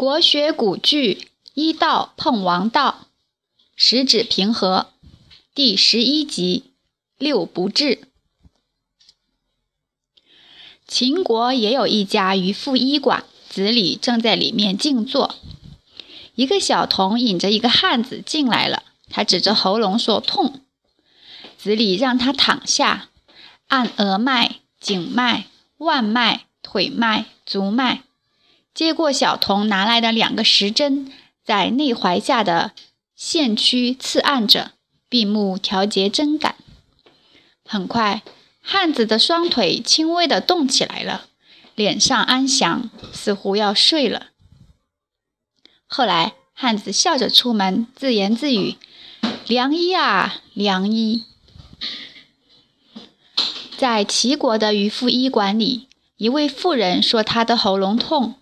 国学古句医道碰王道，十指平和，第十一集六不治。秦国也有一家渔父医馆，子李正在里面静坐。一个小童引着一个汉子进来了，他指着喉咙说：“痛。”子李让他躺下，按额脉、颈脉、腕脉、腿脉、足脉，接过小童拿来的两个时针，在内踝下的线区刺按着，闭目调节针感。很快。汉子的双腿轻微地动起来了，脸上安详，似乎要睡了。后来，汉子笑着出门，自言自语：“良医啊，良医！”在齐国的渔夫医馆里，一位妇人说她的喉咙痛，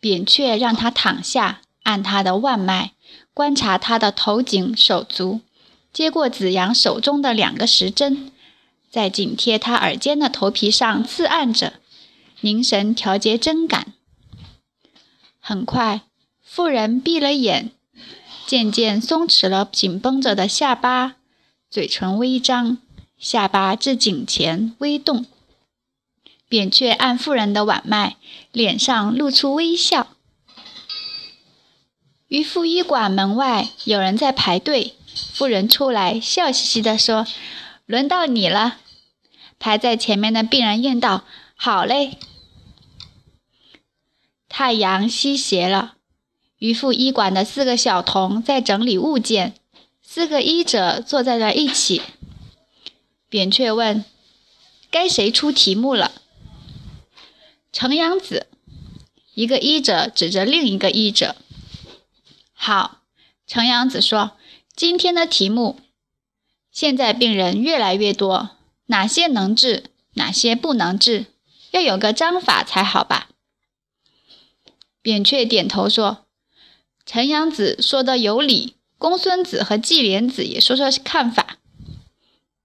扁鹊让他躺下，按他的腕脉，观察他的头颈手足，接过子阳手中的两个时针。在紧贴他耳尖的头皮上刺按着，凝神调节针感。很快，妇人闭了眼，渐渐松弛了紧绷着的下巴，嘴唇微张，下巴至颈前微动。扁鹊按妇人的腕脉，脸上露出微笑。渔夫医馆门外有人在排队，妇人出来，笑嘻嘻地说。轮到你了，排在前面的病人应道：“好嘞。”太阳西斜了，渔父医馆的四个小童在整理物件，四个医者坐在了一起。扁鹊问：“该谁出题目了？”程阳子，一个医者指着另一个医者：“好。”程阳子说：“今天的题目。”现在病人越来越多，哪些能治，哪些不能治，要有个章法才好吧？扁鹊点头说：“陈阳子说的有理，公孙子和季莲子也说说看法。”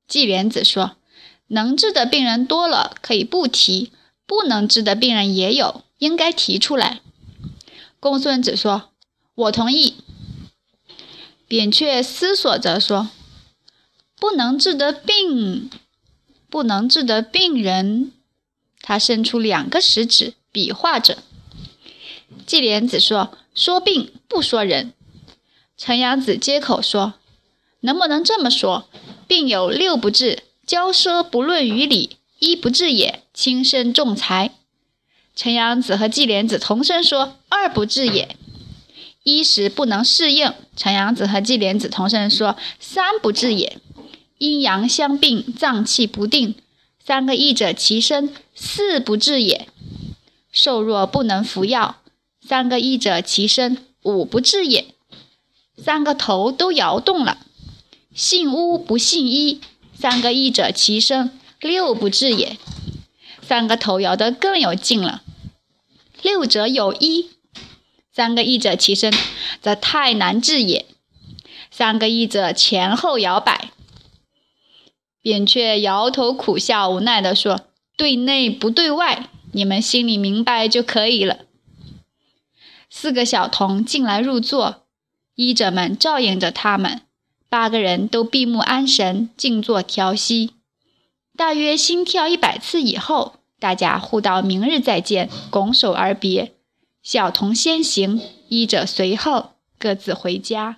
季莲子说：“能治的病人多了，可以不提；不能治的病人也有，应该提出来。”公孙子说：“我同意。”扁鹊思索着说。不能治的病，不能治的病人，他伸出两个食指比划着。季莲子说：“说病不说人。”陈阳子接口说：“能不能这么说？病有六不治：骄奢不论于理，一不治也，轻身重财。”陈阳子和季莲子同声说：“二不治也，衣食不能适应。”陈阳子和季莲子同声说：“三不治也。”阴阳相并，脏气不定，三个益者齐身，四不治也；瘦弱不能服药，三个益者齐身，五不治也；三个头都摇动了，信巫不信医，三个益者齐身，六不治也；三个头摇得更有劲了，六者有一，三个益者齐身，则太难治也；三个益者前后摇摆。扁鹊摇头苦笑，无奈地说：“对内不对外，你们心里明白就可以了。”四个小童进来入座，医者们照应着他们，八个人都闭目安神，静坐调息。大约心跳一百次以后，大家互道明日再见，拱手而别。小童先行，医者随后，各自回家。